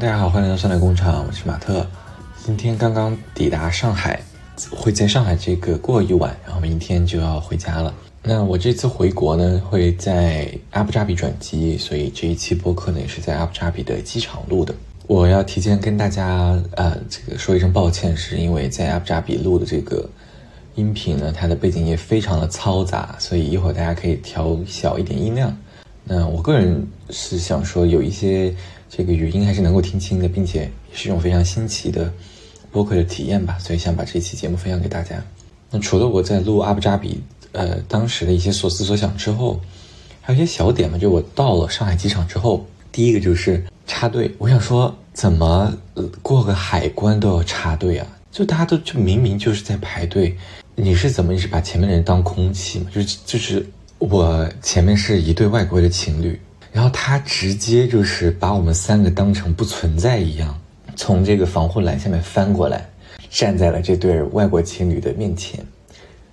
大家好，欢迎来到酸奶工厂，我是马特。今天刚刚抵达上海，会在上海这个过一晚，然后明天就要回家了。那我这次回国呢，会在阿布扎比转机，所以这一期播客呢也是在阿布扎比的机场录的。我要提前跟大家呃这个说一声抱歉，是因为在阿布扎比录的这个音频呢，它的背景音非常的嘈杂，所以一会儿大家可以调小一点音量。那我个人是想说，有一些这个语音还是能够听清的，并且是一种非常新奇的播客的体验吧，所以想把这期节目分享给大家。那除了我在录阿布扎比，呃，当时的一些所思所想之后，还有一些小点嘛，就我到了上海机场之后，第一个就是插队。我想说，怎么过个海关都要插队啊？就大家都就明明就是在排队，你是怎么你是把前面的人当空气嘛？就是就是。我前面是一对外国的情侣，然后他直接就是把我们三个当成不存在一样，从这个防护栏下面翻过来，站在了这对外国情侣的面前。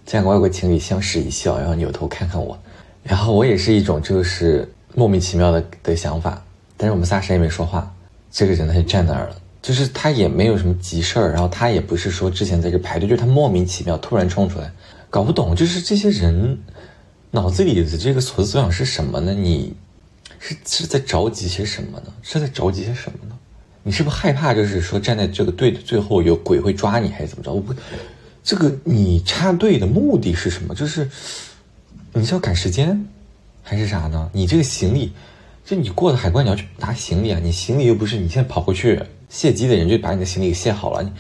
这两个外国情侣相视一笑，然后扭头看看我，然后我也是一种就是莫名其妙的的想法，但是我们仨谁也没说话。这个人他就站那儿了，就是他也没有什么急事儿，然后他也不是说之前在这排队，就是他莫名其妙突然冲出来，搞不懂就是这些人。脑子里的这个所思所想是什么呢？你是是在着急些什么呢？是在着急些什么呢？你是不是害怕，就是说站在这个队的最后有鬼会抓你，还是怎么着？我不，这个你插队的目的是什么？就是你是要赶时间，还是啥呢？你这个行李，就你过了海关，你要去拿行李啊！你行李又不是你现在跑过去卸机的人就把你的行李给卸好了，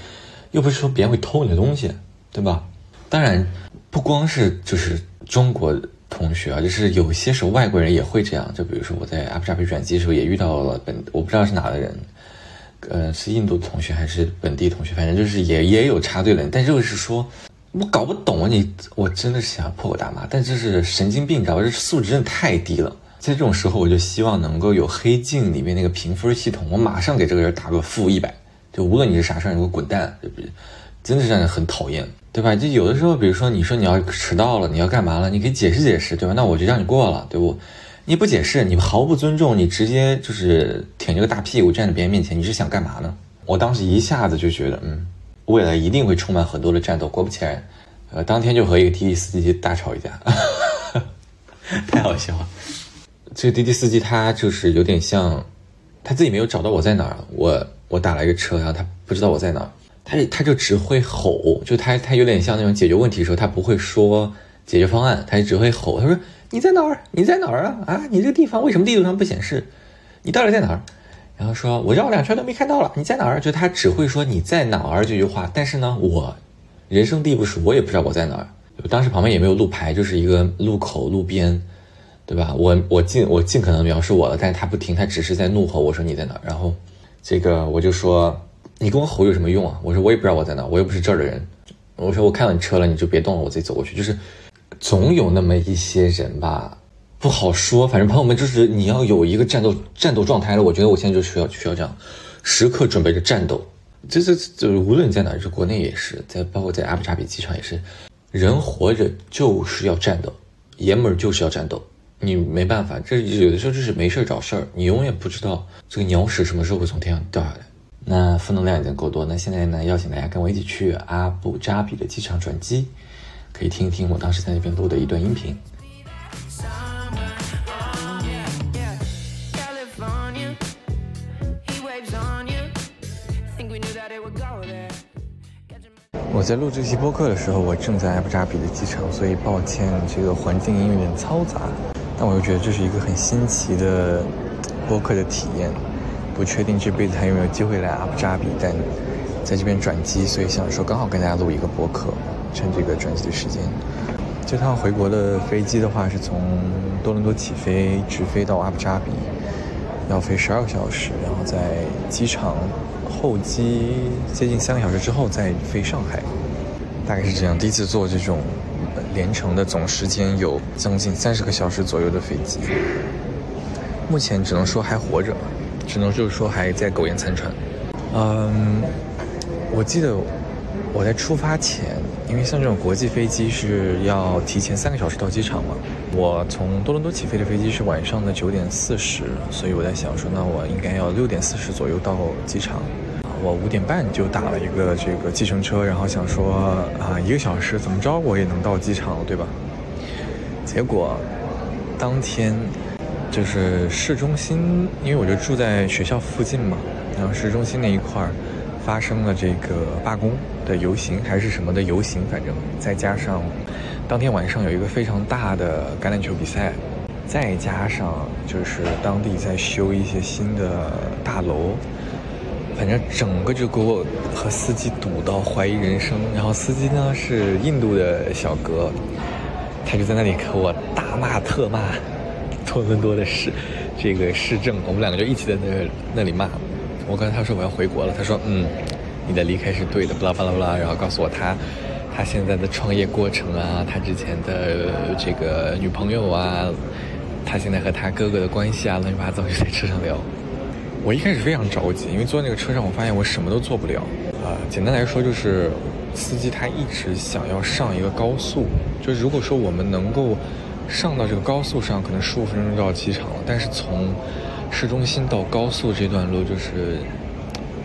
又不是说别人会偷你的东西，对吧？当然，不光是就是中国。同学啊，就是有些时候外国人也会这样，就比如说我在阿布扎比转机的时候也遇到了本我不知道是哪的人，呃，是印度同学还是本地同学，反正就是也也有插队的人，但就是说我搞不懂啊，你我真的是想破口大骂，但这是神经病，你知道吧？这素质真的太低了。在这种时候，我就希望能够有黑镜里面那个评分系统，我马上给这个人打个负一百，就无论你是啥事儿，你给我滚蛋，对不对？真的是让人很讨厌。对吧？就有的时候，比如说你说你要迟到了，你要干嘛了？你可以解释解释，对吧？那我就让你过了，对不？你不解释，你毫不尊重，你直接就是挺着个大屁股站在别人面前，你是想干嘛呢？我当时一下子就觉得，嗯，未来一定会充满很多的战斗。果不其然，呃，当天就和一个滴滴司机大吵一架，太好笑了。这个滴滴司机他就是有点像，他自己没有找到我在哪儿，我我打了一个车，然后他不知道我在哪儿。他他就只会吼，就他他有点像那种解决问题的时候，他不会说解决方案，他就只会吼。他说：“你在哪儿？你在哪儿啊？啊，你这个地方为什么地图上不显示？你到底在哪儿？”然后说：“我绕两圈都没看到了，你在哪儿？”就他只会说“你在哪儿”这句话。但是呢，我人生地不熟，我也不知道我在哪儿。当时旁边也没有路牌，就是一个路口路边，对吧？我我尽我尽可能描述我了，但是他不听，他只是在怒吼。我说：“你在哪儿？”然后这个我就说。你跟我吼有什么用啊？我说我也不知道我在哪，我又不是这儿的人。我说我看到你车了，你就别动了，我自己走过去。就是总有那么一些人吧，不好说。反正朋友们，就是你要有一个战斗战斗状态了。我觉得我现在就需要需要这样，时刻准备着战斗。这这这，无论在哪，就国内也是，在包括在阿布扎比机场也是，人活着就是要战斗，爷们儿就是要战斗。你没办法，这有的时候就是没事找事儿，你永远不知道这个鸟屎什么时候会从天上掉下来。那负能量已经够多，那现在呢？邀请大家跟我一起去阿布扎比的机场转机，可以听一听我当时在那边录的一段音频。我在录这期播客的时候，我正在阿布扎比的机场，所以抱歉，这个环境音有点嘈杂，但我又觉得这是一个很新奇的播客的体验。不确定这辈子还有没有机会来阿布扎比，但在这边转机，所以想说刚好跟大家录一个播客，趁这个转机的时间。这趟回国的飞机的话是从多伦多起飞，直飞到阿布扎比，要飞十二个小时，然后在机场候机接近三个小时之后再飞上海，大概是这样。第一次坐这种连程的，总时间有将近三十个小时左右的飞机，目前只能说还活着。只能就是说还在苟延残喘。嗯，我记得我在出发前，因为像这种国际飞机是要提前三个小时到机场嘛，我从多伦多起飞的飞机是晚上的九点四十，所以我在想说，那我应该要六点四十左右到机场。我五点半就打了一个这个计程车，然后想说啊，一个小时怎么着我也能到机场了，对吧？结果当天就是市中心，因为我就住在学校附近嘛，然后市中心那一块儿发生了这个罢工的游行还是什么的游行，反正再加上当天晚上有一个非常大的橄榄球比赛，再加上就是当地在修一些新的大楼。反正整个就给我和司机堵到怀疑人生，然后司机呢是印度的小哥，他就在那里和我大骂特骂多伦多的市这个市政，我们两个就一起在那那里骂。我跟他说我要回国了，他说嗯，你的离开是对的，巴拉巴拉巴拉，然后告诉我他他现在的创业过程啊，他之前的这个女朋友啊，他现在和他哥哥的关系啊，乱七八糟就在车上聊。我一开始非常着急，因为坐那个车上，我发现我什么都做不了。啊，简单来说就是，司机他一直想要上一个高速，就是如果说我们能够上到这个高速上，可能十五分钟就到机场了。但是从市中心到高速这段路就是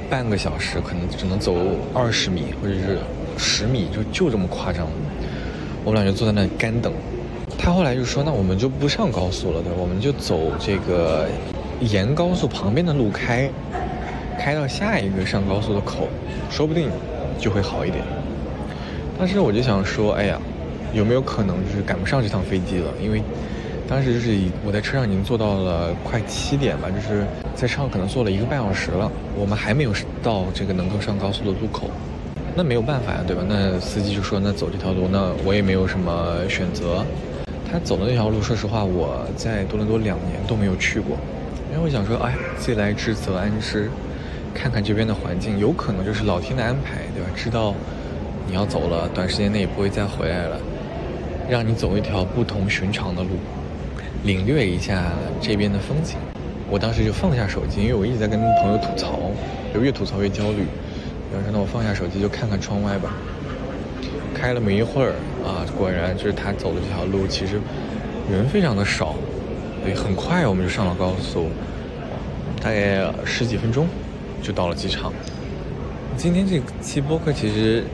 半个小时，可能只能走二十米或者是十米，就就这么夸张。我们俩就坐在那里干等。他后来就说：“那我们就不上高速了，对？我们就走这个。”沿高速旁边的路开，开到下一个上高速的口，说不定就会好一点。当时我就想说，哎呀，有没有可能就是赶不上这趟飞机了？因为当时就是我在车上已经坐到了快七点吧，就是在车上可能坐了一个半小时了，我们还没有到这个能够上高速的路口。那没有办法呀，对吧？那司机就说，那走这条路，那我也没有什么选择。他走的那条路，说实话，我在多伦多两年都没有去过。因为我想说，哎，既来之则安之，看看这边的环境，有可能就是老天的安排，对吧？知道你要走了，短时间内也不会再回来了，让你走一条不同寻常的路，领略一下这边的风景。我当时就放下手机，因为我一直在跟朋友吐槽，就越吐槽越焦虑。然后说，那我放下手机，就看看窗外吧。开了没一会儿啊，果然就是他走的这条路，其实人非常的少。所以，很快我们就上了高速，大概十几分钟就到了机场。今天这期播客其实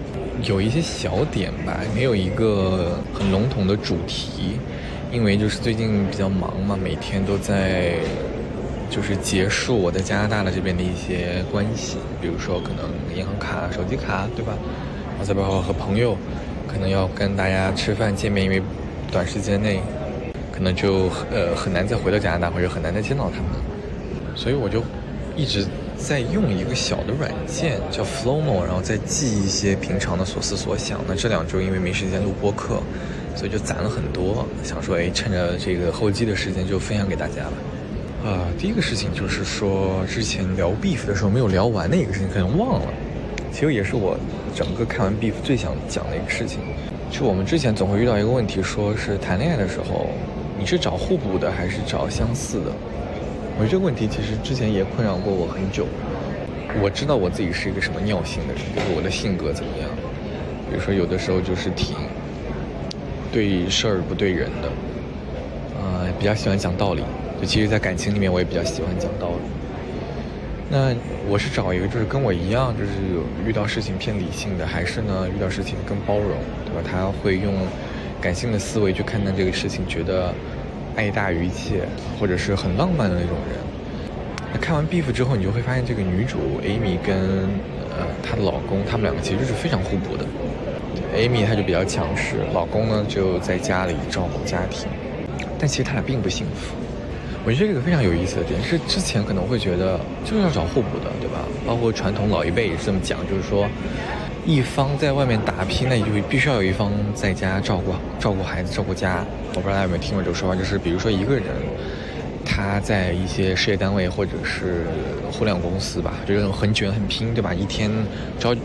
有一些小点吧，没有一个很笼统的主题，因为就是最近比较忙嘛，每天都在就是结束我在加拿大的这边的一些关系，比如说可能银行卡、手机卡，对吧？然后再包括和朋友，可能要跟大家吃饭见面，因为短时间内。可能就呃很难再回到加拿大，或者很难再见到他们，所以我就一直在用一个小的软件叫 Flowmo，然后再记一些平常的所思所想。那这两周因为没时间录播客，所以就攒了很多，想说哎趁着这个候机的时间就分享给大家了。啊，第一个事情就是说之前聊 Beef 的时候没有聊完的一个事情，可能忘了。其实也是我整个看完 Beef 最想讲的一个事情，就我们之前总会遇到一个问题，说是谈恋爱的时候。你是找互补的还是找相似的？我觉得这个问题其实之前也困扰过我很久。我知道我自己是一个什么尿性的人，就是我的性格怎么样。比如说有的时候就是挺对事儿不对人的，呃，比较喜欢讲道理。就其实，在感情里面，我也比较喜欢讲道理。那我是找一个就是跟我一样，就是有遇到事情偏理性的，还是呢遇到事情更包容，对吧？他会用。感性的思维去看待这个事情，觉得爱大于一切，或者是很浪漫的那种人。那看完《Beef》之后，你就会发现这个女主 Amy 跟呃她的老公，他们两个其实是非常互补的。Amy 她就比较强势，老公呢就在家里照顾家庭，但其实他俩并不幸福。我觉得这个非常有意思的点是，之前可能会觉得就是要找互补的，对吧？包括传统老一辈也是这么讲，就是说。一方在外面打拼，那就必须要有一方在家照顾照顾孩子、照顾家。我不知道大家有没有听过这个说法，就是比如说一个人，他在一些事业单位或者是互联网公司吧，就是很卷很拼，对吧？一天朝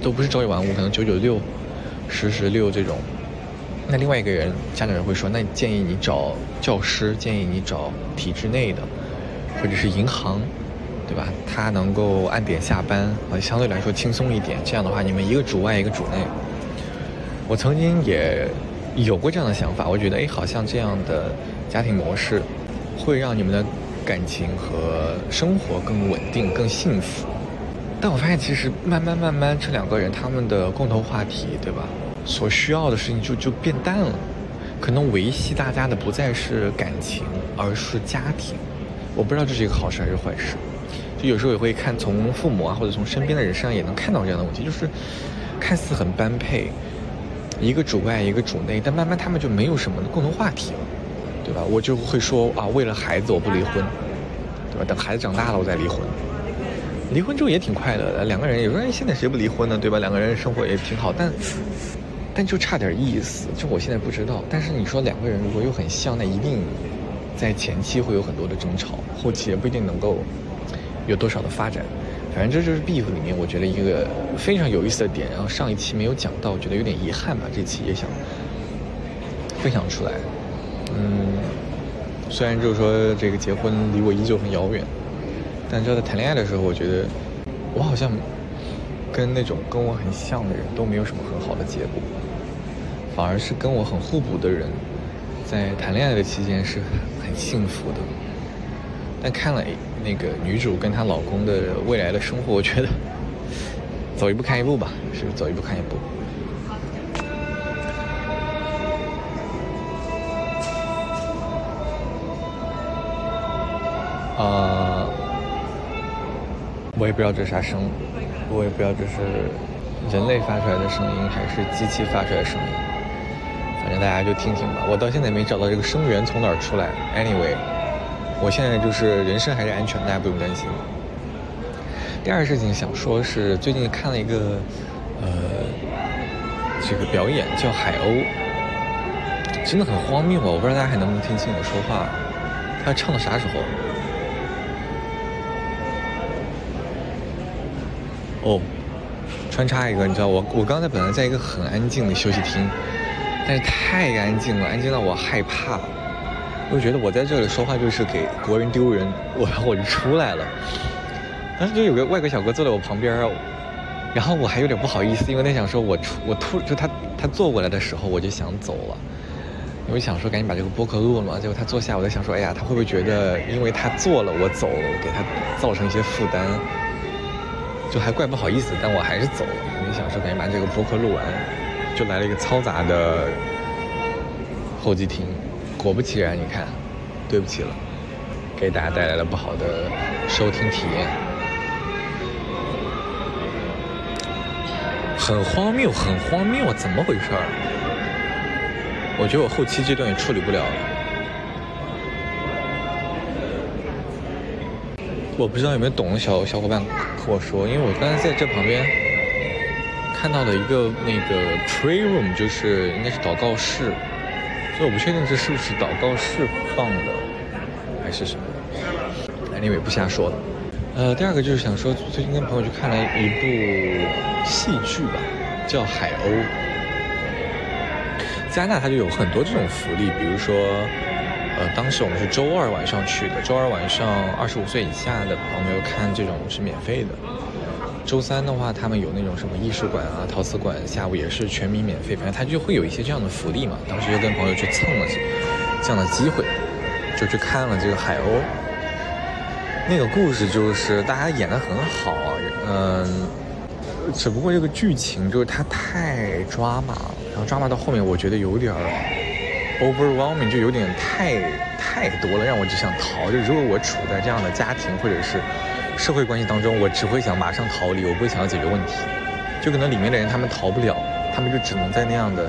都不是朝九晚五，可能九九六、十十六这种。那另外一个人，家里人会说，那建议你找教师，建议你找体制内的，或者是银行，对吧？他能够按点下班，啊，相对来说轻松一点。这样的话，你们一个主外，一个主内。我曾经也有过这样的想法，我觉得，哎，好像这样的家庭模式会让你们的感情和生活更稳定、更幸福。但我发现，其实慢慢慢慢，这两个人他们的共同话题，对吧？所需要的事情就就变淡了。可能维系大家的不再是感情，而是家庭。我不知道这是一个好事还是坏事。就有时候也会看从父母啊，或者从身边的人身上也能看到这样的问题，就是看似很般配，一个主外一个主内，但慢慢他们就没有什么共同话题了，对吧？我就会说啊，为了孩子我不离婚，对吧？等孩子长大了我再离婚。离婚之后也挺快乐的，两个人有时候现在谁不离婚呢？对吧？两个人生活也挺好，但但就差点意思。就我现在不知道，但是你说两个人如果又很像，那一定在前期会有很多的争吵，后期也不一定能够有多少的发展。反正这就是 Beef 里面我觉得一个非常有意思的点。然后上一期没有讲到，我觉得有点遗憾吧。这期也想分享出来。嗯，虽然就是说这个结婚离我依旧很遥远。但就在谈恋爱的时候，我觉得我好像跟那种跟我很像的人都没有什么很好的结果，反而是跟我很互补的人，在谈恋爱的期间是很幸福的。但看了那个女主跟她老公的未来的生活，我觉得走一步看一步吧，是走一步看一步。啊。我也不知道这是啥声，我也不知道这是人类发出来的声音还是机器发出来的声音，反正大家就听听吧。我到现在没找到这个声源从哪儿出来。Anyway，我现在就是人身还是安全，大家不用担心。第二个事情想说是最近看了一个呃这个表演叫海鸥，真的很荒谬啊！我不知道大家还能不能听清我说话。他唱到啥时候？哦，穿插一个，你知道我我刚才本来在一个很安静的休息厅，但是太安静了，安静到我害怕，我就觉得我在这里说话就是给国人丢人，我然后我就出来了。当时就有个外国小哥坐在我旁边，然后我还有点不好意思，因为他想说我出我突就他他坐过来的时候我就想走了，因为想说赶紧把这个播客录了嘛，结果他坐下，我在想说哎呀他会不会觉得因为他坐了我走了，给他造成一些负担。就还怪不好意思，但我还是走了。因为想说赶紧把这个播客录完，就来了一个嘈杂的候机厅。果不其然，你看，对不起了，给大家带来了不好的收听体验，很荒谬，很荒谬，怎么回事？我觉得我后期这段也处理不了了。我不知道有没有懂的小小伙伴和我说，因为我刚才在这旁边看到了一个那个 pray room，就是应该是祷告室，所以我不确定这是不是祷告释放的，还是什么。Anyway，不瞎说了。呃，第二个就是想说，最近跟朋友去看了一部戏剧吧，叫《海鸥》。加拿大它就有很多这种福利，比如说。呃，当时我们是周二晚上去的，周二晚上二十五岁以下的朋友看这种是免费的。周三的话，他们有那种什么艺术馆啊、陶瓷馆，下午也是全民免费，反正他就会有一些这样的福利嘛。当时就跟朋友去蹭了这样的机会，就去看了这个海鸥。那个故事就是大家演的很好，嗯，只不过这个剧情就是它太抓马了，然后抓马到后面，我觉得有点。overwhelming 就有点太太多了，让我只想逃。就如果我处在这样的家庭或者是社会关系当中，我只会想马上逃离，我不会想要解决问题。就可能里面的人他们逃不了，他们就只能在那样的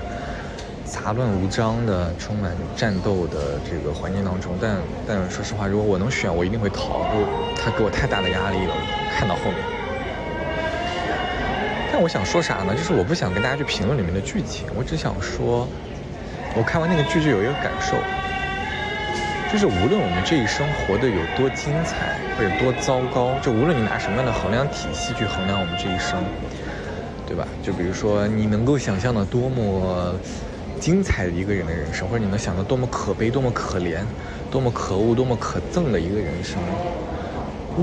杂乱无章的、充满战斗的这个环境当中。但但说实话，如果我能选，我一定会逃。就他给我太大的压力了，看到后面。但我想说啥呢？就是我不想跟大家去评论里面的剧情，我只想说。我看完那个剧就有一个感受，就是无论我们这一生活的有多精彩或者多糟糕，就无论你拿什么样的衡量体系去衡量我们这一生，对吧？就比如说你能够想象的多么精彩的一个人的人生，或者你能想到多么可悲、多么可怜、多么可恶、多么可憎的一个人生，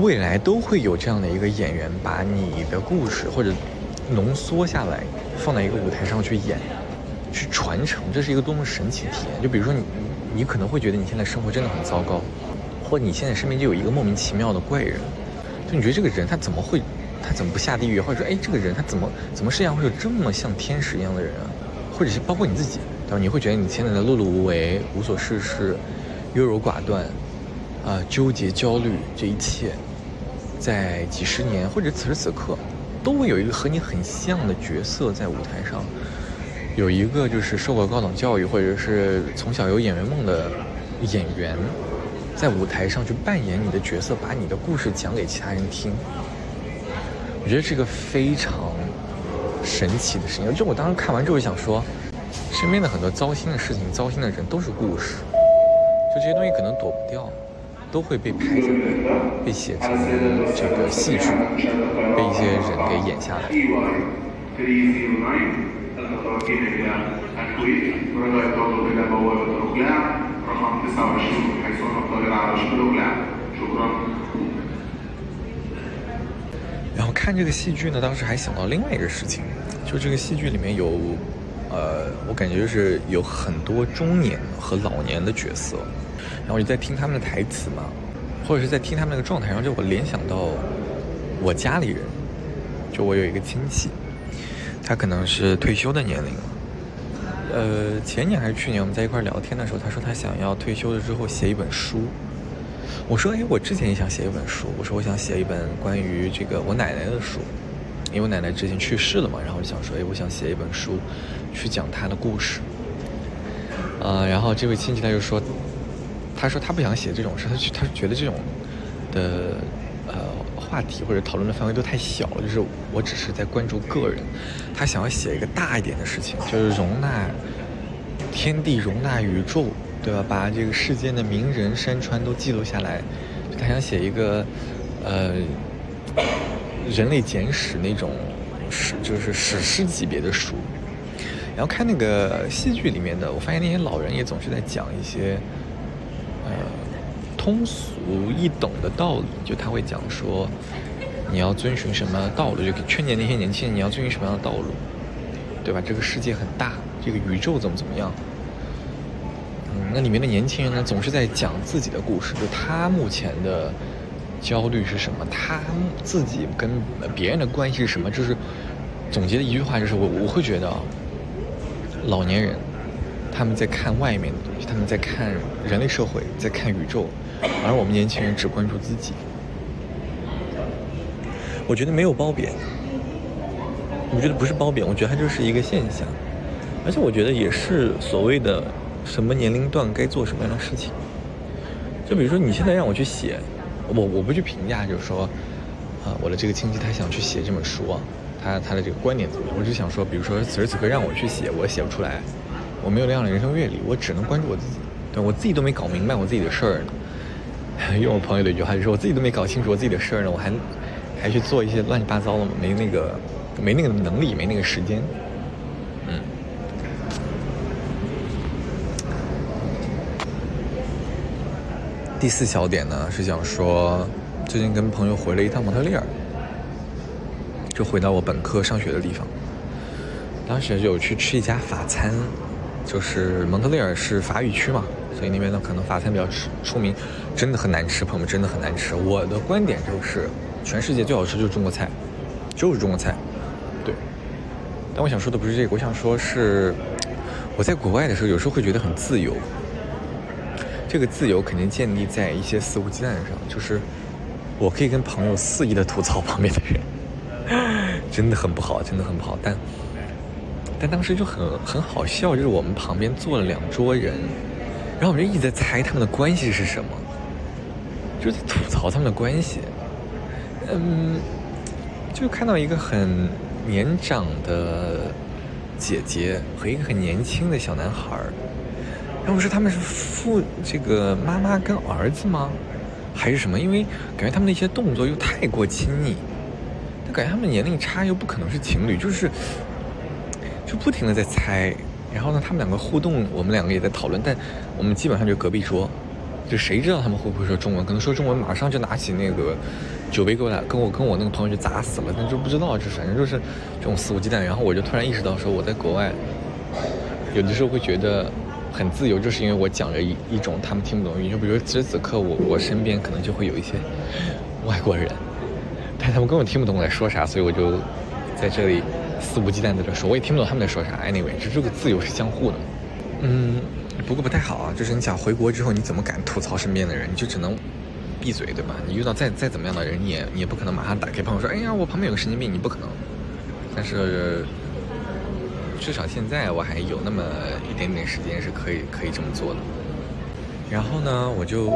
未来都会有这样的一个演员，把你的故事或者浓缩下来，放在一个舞台上去演，去传承，这是一个多么神奇的体验。就比如说你，你可能会觉得你现在生活真的很糟糕，或者你现在身边就有一个莫名其妙的怪人，就你觉得这个人他怎么会，他怎么不下地狱？或者说，哎，这个人他怎么怎么世界上会有这么像天使一样的人啊？或者是包括你自己，对吧？你会觉得你现在的碌碌无为、无所事事、优柔寡断，啊，纠结、焦虑，这一切，在几十年或者此时此刻，都会有一个和你很像的角色在舞台上，有一个就是受过高等教育或者是从小有演员梦的演员，在舞台上去扮演你的角色，把你的故事讲给其他人听。我觉得这个非常。神奇的事情，就我当时看完之后想说，身边的很多糟心的事情、糟心的人都是故事，就这些东西可能躲不掉，都会被拍下来，被写成这个戏剧，被一些人给演下来。然后看这个戏剧呢，当时还想到另外一个事情，就这个戏剧里面有，呃，我感觉就是有很多中年和老年的角色，然后我就在听他们的台词嘛，或者是在听他们那个状态，然后就我联想到我家里人，就我有一个亲戚，他可能是退休的年龄，呃，前年还是去年我们在一块聊天的时候，他说他想要退休了之后写一本书。我说，哎，我之前也想写一本书。我说，我想写一本关于这个我奶奶的书，因为我奶奶之前去世了嘛。然后我就想说，哎，我想写一本书，去讲她的故事。呃，然后这位亲戚他就说，他说他不想写这种事，他他觉得这种的话题或者讨论的范围都太小了，就是我只是在关注个人。他想要写一个大一点的事情，就是容纳天地，容纳宇宙。对吧？把这个世间的名人山川都记录下来，他想写一个，呃，人类简史那种史，就是史诗级别的书。然后看那个戏剧里面的，我发现那些老人也总是在讲一些，呃，通俗易懂的道理。就他会讲说，你要遵循什么道路，就劝诫那些年轻人你要遵循什么样的道路，对吧？这个世界很大，这个宇宙怎么怎么样。嗯那里面的年轻人呢，总是在讲自己的故事，就他目前的焦虑是什么，他自己跟别人的关系是什么，就是总结的一句话，就是我我会觉得，老年人他们在看外面的东西，他们在看人类社会，在看宇宙，而我们年轻人只关注自己。我觉得没有褒贬，我觉得不是褒贬，我觉得它就是一个现象，而且我觉得也是所谓的。什么年龄段该做什么样的事情？就比如说，你现在让我去写，我我不去评价，就是说，啊，我的这个亲戚他想去写这本书啊，他他的这个观点怎么样？我只想说，比如说此时此刻让我去写，我写不出来，我没有那样的人生阅历，我只能关注我自己，对我自己都没搞明白我自己的事儿呢。用我朋友的一句话就说，我自己都没搞清楚我自己的事儿呢，我还还去做一些乱七八糟的，没那个没那个能力，没那个时间。嗯第四小点呢是想说，最近跟朋友回了一趟蒙特利尔，就回到我本科上学的地方。当时有去吃一家法餐，就是蒙特利尔是法语区嘛，所以那边呢可能法餐比较出出名，真的很难吃，朋友们真的很难吃。我的观点就是，全世界最好吃就是中国菜，就是中国菜，对。但我想说的不是这个，我想说是我在国外的时候，有时候会觉得很自由。这个自由肯定建立在一些肆无忌惮上，就是我可以跟朋友肆意的吐槽旁边的人，真的很不好，真的很不好。但但当时就很很好笑，就是我们旁边坐了两桌人，然后我就一直在猜他们的关系是什么，就在吐槽他们的关系。嗯，就看到一个很年长的姐姐和一个很年轻的小男孩。然后我说他们是父这个妈妈跟儿子吗？还是什么？因为感觉他们那些动作又太过亲昵，但感觉他们年龄差又不可能是情侣，就是就不停的在猜。然后呢，他们两个互动，我们两个也在讨论，但我们基本上就隔壁桌，就谁知道他们会不会说中文？可能说中文，马上就拿起那个酒杯过来，跟我跟我那个朋友就砸死了。但就不知道，就反正就是这种肆无忌惮。然后我就突然意识到，说我在国外有的时候会觉得很自由，就是因为我讲了一一种他们听不懂的语言。就比如此时此刻，我我身边可能就会有一些外国人，但他们根本听不懂我在说啥，所以我就在这里肆无忌惮在这说，我也听不懂他们在说啥。Anyway，就这个自由是相互的。嗯。不过不太好啊，就是你想回国之后，你怎么敢吐槽身边的人？你就只能闭嘴，对吧？你遇到再再怎么样的人，你也你也不可能马上打开朋友说：“哎呀，我旁边有个神经病。”你不可能。但是至少现在我还有那么一点点时间是可以可以这么做的。然后呢，我就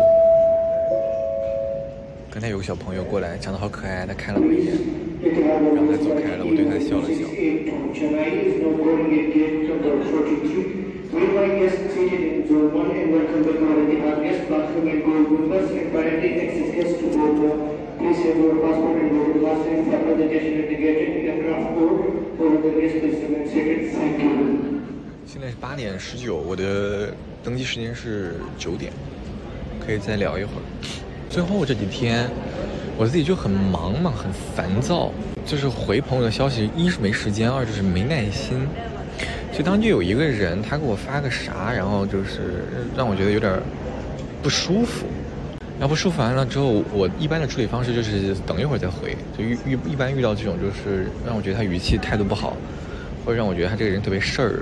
刚才有个小朋友过来，长得好可爱，他看了我一眼，然后他走开了，我对他笑了笑。现在是八点十九，我的登机时间是九点，可以再聊一会儿。最后这几天，我自己就很忙嘛，很烦躁，就是回朋友的消息，一是没时间，二就是没耐心。就当就有一个人，他给我发个啥，然后就是让我觉得有点不舒服。然后不舒服完了之后，我一般的处理方式就是等一会儿再回。就遇遇一般遇到这种就是让我觉得他语气态度不好，或者让我觉得他这个人特别事儿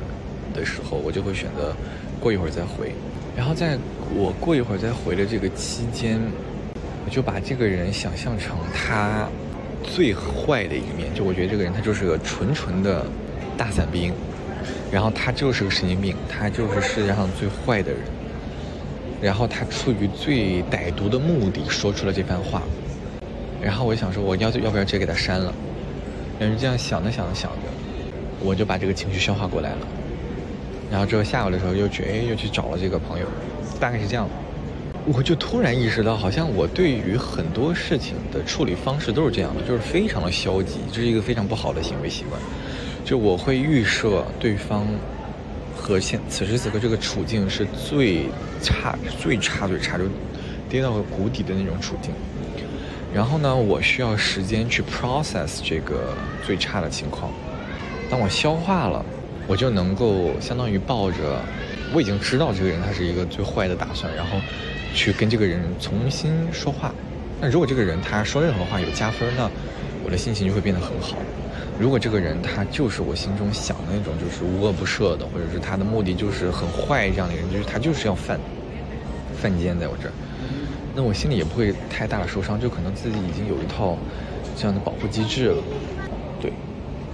的时候，我就会选择过一会儿再回。然后在我过一会儿再回的这个期间，我就把这个人想象成他最坏的一面。就我觉得这个人他就是个纯纯的大伞兵。然后他就是个神经病，他就是世界上最坏的人。然后他出于最歹毒的目的说出了这番话。然后我想说，我要要不要直接给他删了？然后这样想着想着想着，我就把这个情绪消化过来了。然后之后下午的时候又去哎又去找了这个朋友，大概是这样。我就突然意识到，好像我对于很多事情的处理方式都是这样的，就是非常的消极，这是一个非常不好的行为习惯。就我会预设对方和现此时此刻这个处境是最差、最差、最差，就跌到谷底的那种处境。然后呢，我需要时间去 process 这个最差的情况。当我消化了，我就能够相当于抱着我已经知道这个人他是一个最坏的打算，然后去跟这个人重新说话。那如果这个人他说任何话有加分，那我的心情就会变得很好。如果这个人他就是我心中想的那种，就是无恶不赦的，或者是他的目的就是很坏这样的人，就是他就是要犯犯奸在我这儿，那我心里也不会太大的受伤，就可能自己已经有一套这样的保护机制了。对，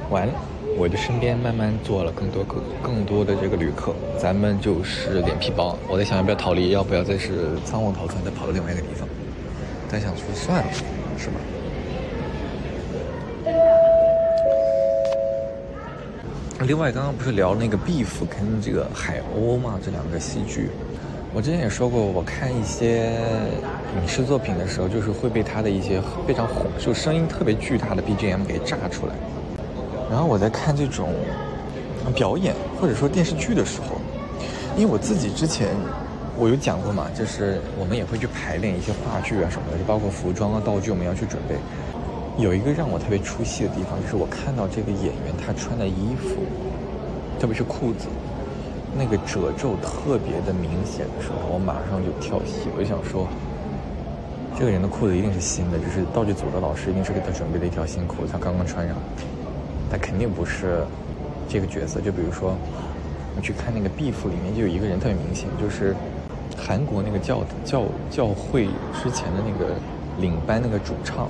完了，我的身边慢慢做了更多更更多的这个旅客，咱们就是脸皮薄。我在想要不要逃离，要不要再是仓皇逃窜，再跑到另外一个地方？再想说算了，是吧？另外，刚刚不是聊那个《Beef》跟这个《海鸥》嘛？这两个戏剧，我之前也说过，我看一些影视作品的时候，就是会被它的一些非常，就声音特别巨大的 BGM 给炸出来。然后我在看这种表演或者说电视剧的时候，因为我自己之前我有讲过嘛，就是我们也会去排练一些话剧啊什么的，就包括服装啊、道具，我们要去准备。有一个让我特别出戏的地方，就是我看到这个演员他穿的衣服，特别是裤子，那个褶皱特别的明显的时候，我马上就跳戏。我就想说，这个人的裤子一定是新的，就是道具组的老师一定是给他准备了一条新裤子，他刚刚穿上。他肯定不是这个角色。就比如说，你去看那个《B 服》里面，就有一个人特别明显，就是韩国那个教教教会之前的那个领班那个主唱。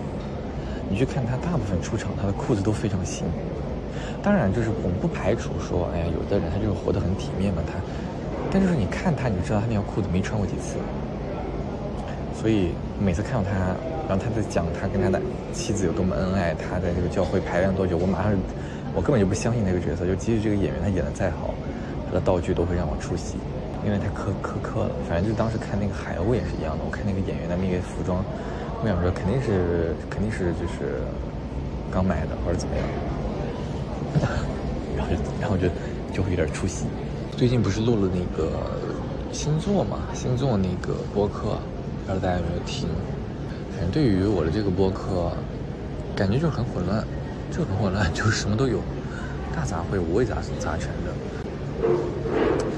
你去看他大部分出场，他的裤子都非常新。当然，就是我们不排除说，哎呀，有的人他就是活得很体面嘛，他。但就是你看他，你就知道他那条裤子没穿过几次。所以每次看到他，然后他在讲他跟他的妻子有多么恩爱，他在这个教会排练多久，我马上，我根本就不相信那个角色。就即使这个演员他演的再好，他的道具都会让我出戏，因为他苛苛刻了。反正就当时看那个海鸥也是一样的，我看那个演员的那个服装。我想说，肯定是，肯定是就是刚买的或者怎么样，然后，然后就就会有点出戏。最近不是录了那个星座嘛，星座那个播客，不知道大家有没有听？对于我的这个播客，感觉就是很混乱，就很混乱，就是什么都有，大杂烩，五味杂杂陈的，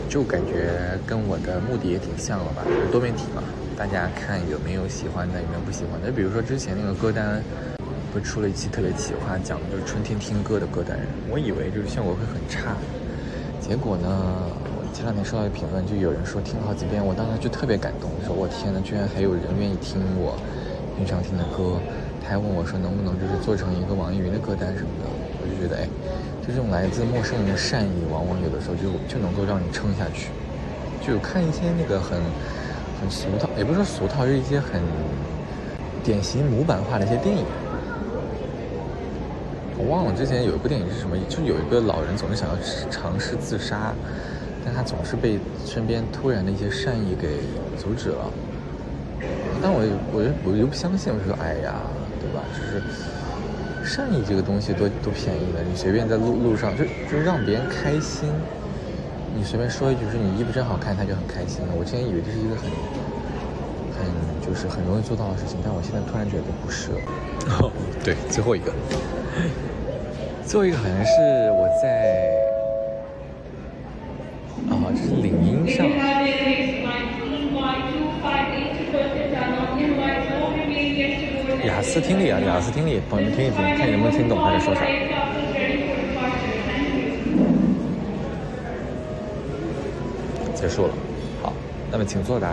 就感觉跟我的目的也挺像了吧，就是多面体嘛。大家看有没有喜欢的，有没有不喜欢的？比如说之前那个歌单，不是出了一期特别企划，讲的就是春天听歌的歌单，我以为就是效果会很差，结果呢？我前两天收到一个评论，就有人说听了好几遍，我当时就特别感动，我说我天呐，居然还有人愿意听我平常听的歌。他还问我说能不能就是做成一个网易云的歌单什么的。我就觉得，哎，就这种来自陌生人的善意，往往有的时候就就能够让你撑下去。就看一些那个很很俗套，也不是说俗套，就是一些很典型模板化的一些电影。我忘了之前有一部电影是什么，就有一个老人总是想要尝试自杀。但他总是被身边突然的一些善意给阻止了。但我我我又不相信，我说哎呀，对吧？就是善意这个东西多多便宜的，你随便在路路上就就让别人开心，你随便说一句说你衣服真好看，他就很开心了。我之前以为这是一个很很就是很容易做到的事情，但我现在突然觉得不是了。哦，对，最后一个，最后一个好像是我在。啊，这是领英上。雅思听力啊，雅思听力，朋友们听一听，看你能不能听懂他在说啥。结束了，好，那么请作答。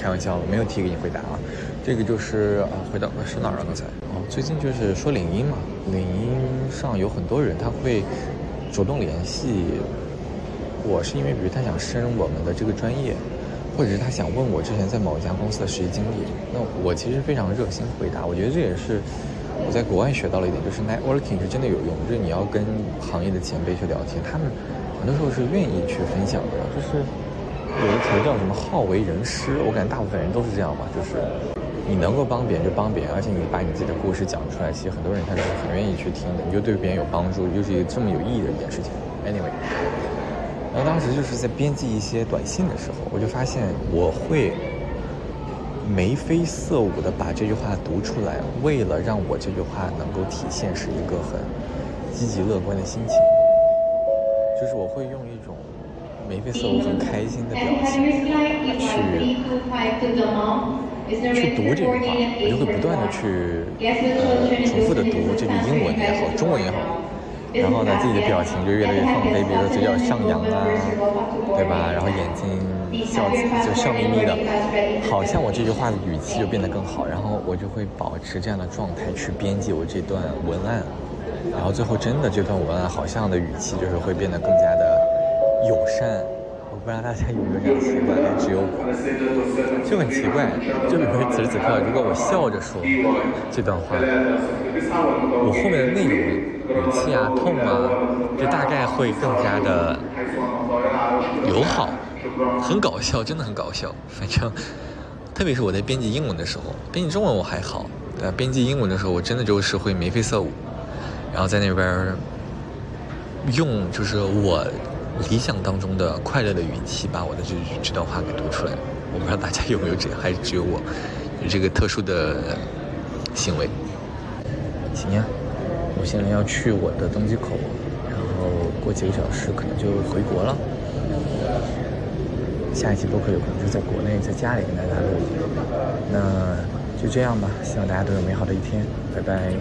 开玩笑我，没有题给你回答啊。这个就是啊，回到是哪儿了刚才？哦，最近就是说领英嘛，领英上有很多人他会主动联系。我是因为，比如他想升我们的这个专业，或者是他想问我之前在某一家公司的实习经历，那我其实非常热心回答。我觉得这也是我在国外学到了一点，就是 networking 是真的有用，就是你要跟行业的前辈去聊天，他们很多时候是愿意去分享的。就是有一词叫什么“好为人师”，我感觉大部分人都是这样吧，就是你能够帮别人就帮别人，而且你把你自己的故事讲出来，其实很多人他是很愿意去听的，你就对别人有帮助，又是一个这么有意义的一件事情。Anyway。然后当时就是在编辑一些短信的时候，我就发现我会眉飞色舞的把这句话读出来，为了让我这句话能够体现是一个很积极乐观的心情，就是我会用一种眉飞色舞、很开心的表情去去读这句话，我就会不断的去呃重复的读这句英文也好，中文也好。然后呢，自己的表情就越来越放飞，比如说嘴角上扬啊，对吧？然后眼睛笑就笑眯眯的，好像我这句话的语气就变得更好。然后我就会保持这样的状态去编辑我这段文案，然后最后真的这段文案好像的语气就是会变得更加的友善。我不知道大家有没有这样的习惯，只有我，就很奇怪。就比如此时此刻，如果我笑着说这段话，我后面的内容、语气啊、痛啊，就大概会更加的友好，很搞笑，真的很搞笑。反正，特别是我在编辑英文的时候，编辑中文我还好，对？编辑英文的时候，我真的就是会眉飞色舞，然后在那边用就是我。理想当中的快乐的语气，把我的这这段话给读出来。我不知道大家有没有这样，还是只有我有这个特殊的行为。行呀，我现在要去我的登机口，然后过几个小时可能就回国了。下一期播客有可能是在国内，在家里跟大家录。那就这样吧，希望大家都有美好的一天，拜拜。